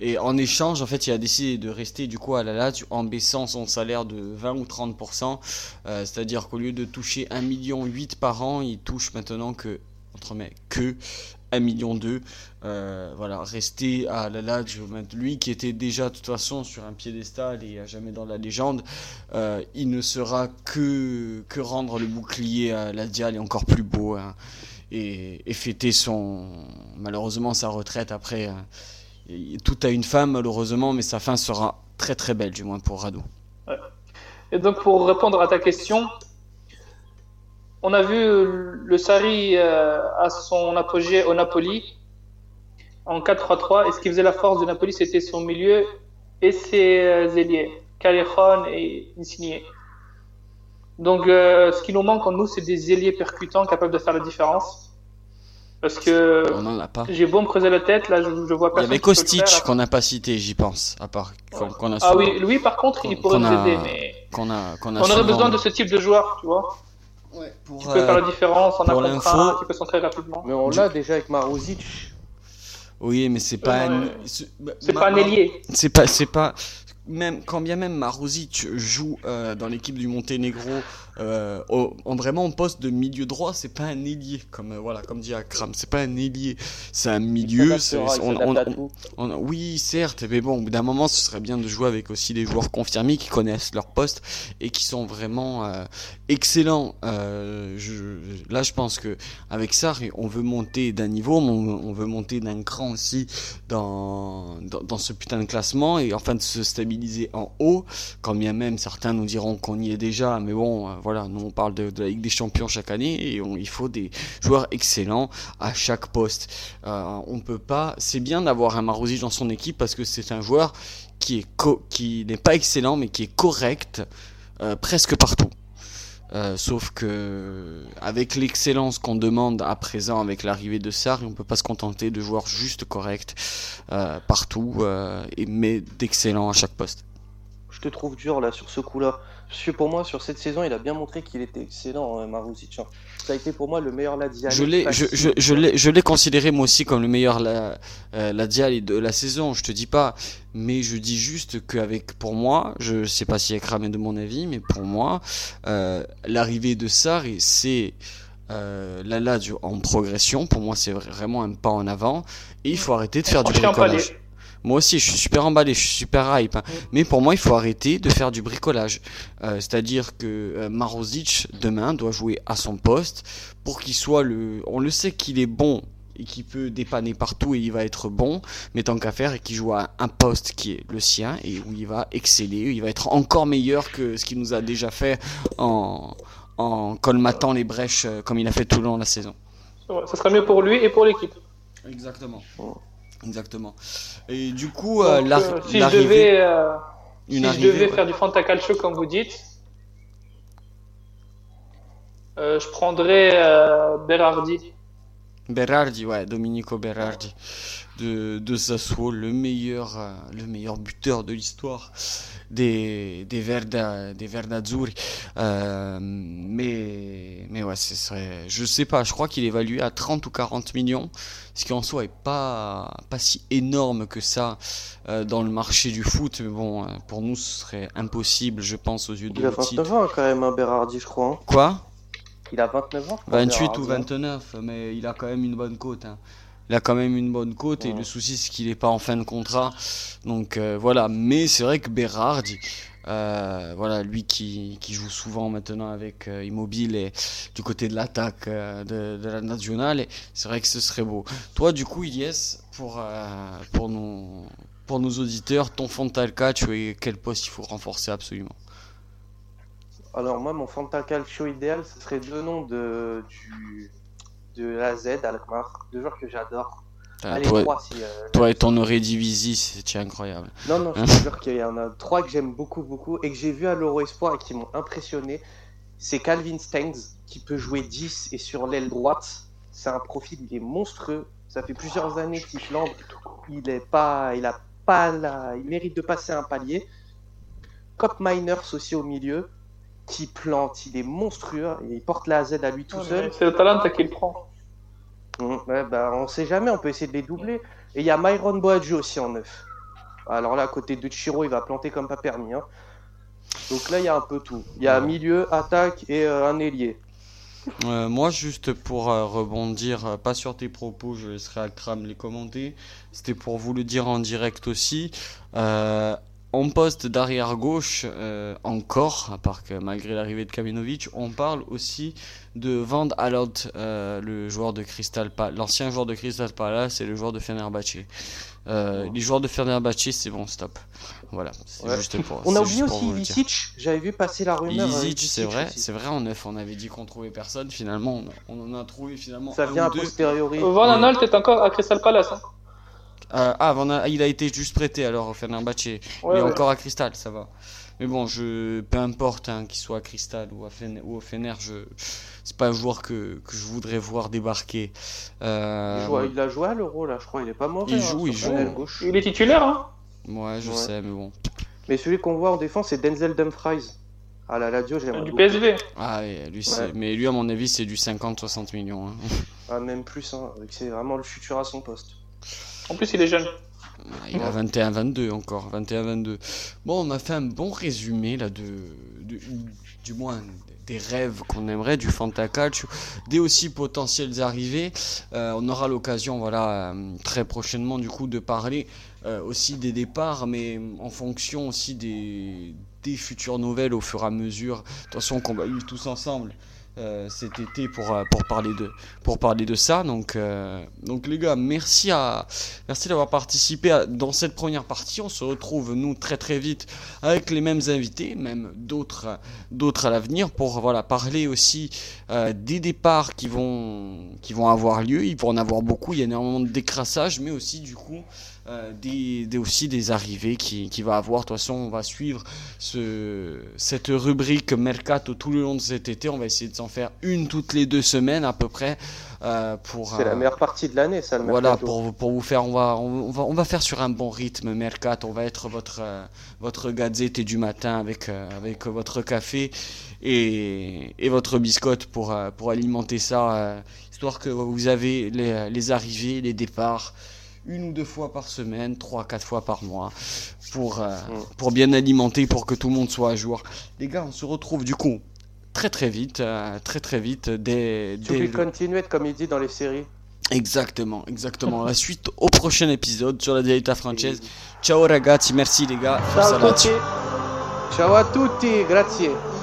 Speaker 1: Et en échange, en fait, il a décidé de rester du coup à la Lazio en baissant son salaire de 20 ou 30%. Euh, c'est-à-dire qu'au lieu de toucher 1,8 million par an, il touche maintenant que, entre que 1 million 2. Euh, voilà, rester à la Lazio, lui qui était déjà de toute façon sur un piédestal et à jamais dans la légende, euh, il ne sera que, que rendre le bouclier à la Dial et encore plus beau. Hein, et, et, fêter son malheureusement sa retraite après hein tout a une femme malheureusement, mais sa fin sera très très belle, du moins pour Rado.
Speaker 3: Et donc pour répondre à ta question, on a vu le Sari euh, à son apogée au Napoli en 4-3-3, et ce qui faisait la force du Napoli, c'était son milieu et ses euh, ailiers, Callejon et Insigne. Donc euh, ce qui nous manque en nous, c'est des ailiers percutants capables de faire la différence. Parce que
Speaker 1: on en a pas.
Speaker 3: J'ai beau me creuser la tête, là je, je vois pas.
Speaker 1: Il y avait Kostic qu'on n'a pas cité, j'y pense, à part qu'on a.
Speaker 3: Ah oui, lui par contre, il pourrait nous aider, mais.
Speaker 1: Qu'on a, qu'on a
Speaker 3: on aurait besoin de ce type de joueur, tu vois.
Speaker 2: Ouais,
Speaker 3: pour, qui peut faire la différence en un contre un, qui peut s'entrer rapidement.
Speaker 2: Mais on l'a déjà avec Maruzic.
Speaker 1: Oui, mais c'est pas.
Speaker 3: Euh, c'est pas un ailier.
Speaker 1: C'est pas, c'est pas. Même quand bien même Maruzic joue euh, dans l'équipe du Monténégro euh, en vraiment en poste de milieu droit, c'est pas un ailier comme euh, voilà comme dit Akram, c'est pas un ailier, c'est un milieu. on, oui, certes, mais bon, au bout d'un moment, ce serait bien de jouer avec aussi des joueurs confirmés qui connaissent leur poste et qui sont vraiment euh, excellents. Je, là, je pense que avec ça, on veut monter d'un niveau, on, veut monter d'un cran aussi dans, dans, dans ce putain de classement et enfin de se stabiliser en haut. Quand bien même certains nous diront qu'on y est déjà, mais bon voilà, nous on parle de, la Ligue des Champions chaque année et il faut des joueurs excellents à chaque poste. Euh, on peut pas. C'est bien d'avoir un Marouzi dans son équipe parce que c'est un joueur qui est qui n'est pas excellent mais qui est correct euh, presque partout. Euh, sauf que avec l'excellence qu'on demande à présent avec l'arrivée de Sarr, on peut pas se contenter de joueurs juste corrects partout, et, mais d'excellents à chaque poste.
Speaker 2: Je te trouve dur là sur ce coup-là. Parce que pour moi, sur cette saison, il a bien montré qu'il était excellent, hein, Maruzic. Hein. Ça a été pour moi le meilleur Ladial.
Speaker 1: Je l'ai, je, je, je l'ai considéré moi aussi comme le meilleur la, euh, Ladial de la saison. Je te dis pas, mais je dis juste qu'avec, pour moi, je sais pas si est cramé de mon avis, mais pour moi, euh, l'arrivée de Sarr, c'est euh, la Lazio en progression. Pour moi, c'est vraiment un pas en avant. Et il faut arrêter de faire du bricolage. Moi aussi, je suis super emballé, je suis super hype. Hein. Mais pour moi, il faut arrêter de faire du bricolage. Euh, c'est-à-dire que euh, Marozic, demain, doit jouer à son poste pour qu'il soit le. On le sait qu'il est bon et qu'il peut dépanner partout et il va être bon, mais tant qu'à faire, et qu'il joue à un poste qui est le sien et où il va exceller, il va être encore meilleur que ce qu'il nous a déjà fait en, en colmatant les brèches euh, comme il a fait tout le long de la saison.
Speaker 3: ça sera mieux pour lui et pour l'équipe.
Speaker 1: Exactement. Exactement. Et du coup, euh,
Speaker 3: euh, si je devais, si je devais faire du fantacalcio comme vous dites, je prendrais Berardi.
Speaker 1: Berardi, ouais, Domenico Berardi de, de Sassuolo, le meilleur, euh, le meilleur buteur de l'histoire des, des Verda, des Verdazzurri. Euh, mais, mais ouais, ce serait, je sais pas, je crois qu'il est évalué à 30 ou 40 millions, ce qui en soi est pas, pas si énorme que ça euh, dans le marché du foot. Mais bon, pour nous, ce serait impossible, je pense, aux yeux de
Speaker 2: Il a 29 ans quand même, un Berardi, je crois. Hein.
Speaker 1: Quoi?
Speaker 2: Il a 29 ans
Speaker 1: 28 ou 29, mais il a quand même une bonne cote. Hein. Il a quand même une bonne cote et le souci c'est qu'il n'est pas en fin de contrat. Donc euh, voilà, mais c'est vrai que Berardi, euh, voilà, lui qui, qui, joue souvent maintenant avec euh, Immobile et du côté de l'attaque de, de, la nationale, c'est vrai que ce serait beau. Toi, du coup, Ilyes, pour, pour, nos, pour nos auditeurs, ton Fantal Calcio et quel poste il faut renforcer absolument?
Speaker 2: Alors moi, mon Fanta Calcio idéal, ce serait deux noms de, du, de la Z, Alkmaar, deux joueurs que j'adore.
Speaker 1: Ah, toi, euh, toi et ton Divisi, c'est incroyable.
Speaker 2: Non, non, je te jure qu'il y en a trois que j'aime beaucoup, beaucoup et que j'ai vu à l'Euro Espoir et qui m'ont impressionné. C'est Calvin Stengs qui peut jouer 10 et sur l'aile droite. C'est un profil, il est monstrueux. Ça fait plusieurs années qu'il flambe. Il est pas, il a pas la, il mérite de passer un palier. Cop Miners aussi au milieu qui plante, il est monstrueux, il porte la Z à lui tout seul.
Speaker 3: C'est le talent qui le prend.
Speaker 2: Mmh, ouais, bah, on sait jamais, on peut essayer de les doubler. Et il y a Myron Boadju aussi en neuf. Alors là, à côté de Chiro, il va planter comme pas permis. Hein. Donc là, il y a un peu tout. Il y a milieu, attaque et euh, un ailier.
Speaker 1: Euh, moi, juste pour euh, rebondir, pas sur tes propos, je laisserai Akram les commenter. C'était pour vous le dire en direct aussi. En poste d'arrière gauche, euh, encore, à part que malgré l'arrivée de Kamenovic, on parle aussi de Van Alot, euh, le joueur de Crystal Palace, l'ancien joueur de Crystal Palace et le joueur de Fenerbahce. Euh, Les joueurs de Fenerbahce, c'est bon, stop. Voilà, c'est juste pour.
Speaker 2: On a oublié aussi Ilicic, j'avais vu passer la rumeur.
Speaker 1: Euh, Ilicic, c'est vrai, c'est vrai en neuf, on avait dit qu'on trouvait personne, finalement, on, en a trouvé finalement.
Speaker 2: Ça vient a posteriori.
Speaker 3: Van Alot est encore à Crystal Palace. Hein.
Speaker 1: Euh, ah, il a été juste prêté alors au Fenerbahce. il est encore à Cristal, ça va. Mais bon, je, peu importe hein, qu'il soit à Cristal ou, à ou au Fener, je, c'est pas un joueur que, que je voudrais voir débarquer.
Speaker 2: Euh... Il, a joué à l'Euro là, je crois. Il est pas mauvais.
Speaker 1: Il joue,
Speaker 2: hein,
Speaker 1: il joue.
Speaker 3: Il est titulaire, hein?
Speaker 1: Ouais, je sais, mais bon.
Speaker 2: Mais celui qu'on voit en défense, c'est Denzel Dumfries. Ah la radio, j'aime
Speaker 3: Du PSV.
Speaker 1: Ah oui, lui, mais lui, à mon avis, c'est du 50-60 millions. Hein.
Speaker 2: Ah, même plus, hein. c'est vraiment le futur à son poste.
Speaker 3: En plus, il est jeune.
Speaker 1: Il a 21-22 encore, 21-22. Bon, on a fait un bon résumé là de, du moins des rêves qu'on aimerait du Fantacalcio, des aussi potentielles arrivées. Euh, on aura l'occasion, voilà, euh, très prochainement du coup de parler euh, aussi des départs, mais en fonction aussi des, des futures nouvelles au fur et à mesure. De toute façon, qu'on va vivre tous ensemble. Euh, cet été pour, euh, pour, parler de, pour parler de ça. Donc, euh, donc les gars, merci, à, merci d'avoir participé dans cette première partie. On se retrouve, nous, très très vite avec les mêmes invités, même d'autres, d'autres à l'avenir, pour voilà, parler aussi des départs qui vont, qui vont avoir lieu. Il va en avoir beaucoup, il y a énormément de décrassage, mais aussi du coup... Euh, des, aussi des arrivées qui, qui va avoir. De toute façon, on va suivre ce, cette rubrique Mercato tout le long de cet été. On va essayer de s'en faire une toutes les deux semaines à peu près.
Speaker 2: Euh, pour c'est la meilleure partie de l'année ça le
Speaker 1: voilà pour, pour vous faire on va, on, va on va faire sur un bon rythme mercato on va être votre euh, votre gazette du matin avec avec votre café et, et votre biscotte pour pour alimenter ça histoire que vous avez les, les arrivées les départs une ou deux fois par semaine, trois, quatre fois par mois, pour, euh, mm. pour bien alimenter, pour que tout le monde soit à jour. Les gars, on se retrouve du coup très très vite, très très vite. Des,
Speaker 2: to be continued, comme il dit dans les séries.
Speaker 1: Exactement, exactement. La suite au prochain épisode sur la Dieta française. Ciao ragazzi, merci les gars.
Speaker 3: Ciao tutti.
Speaker 2: Ciao a tutti, grazie.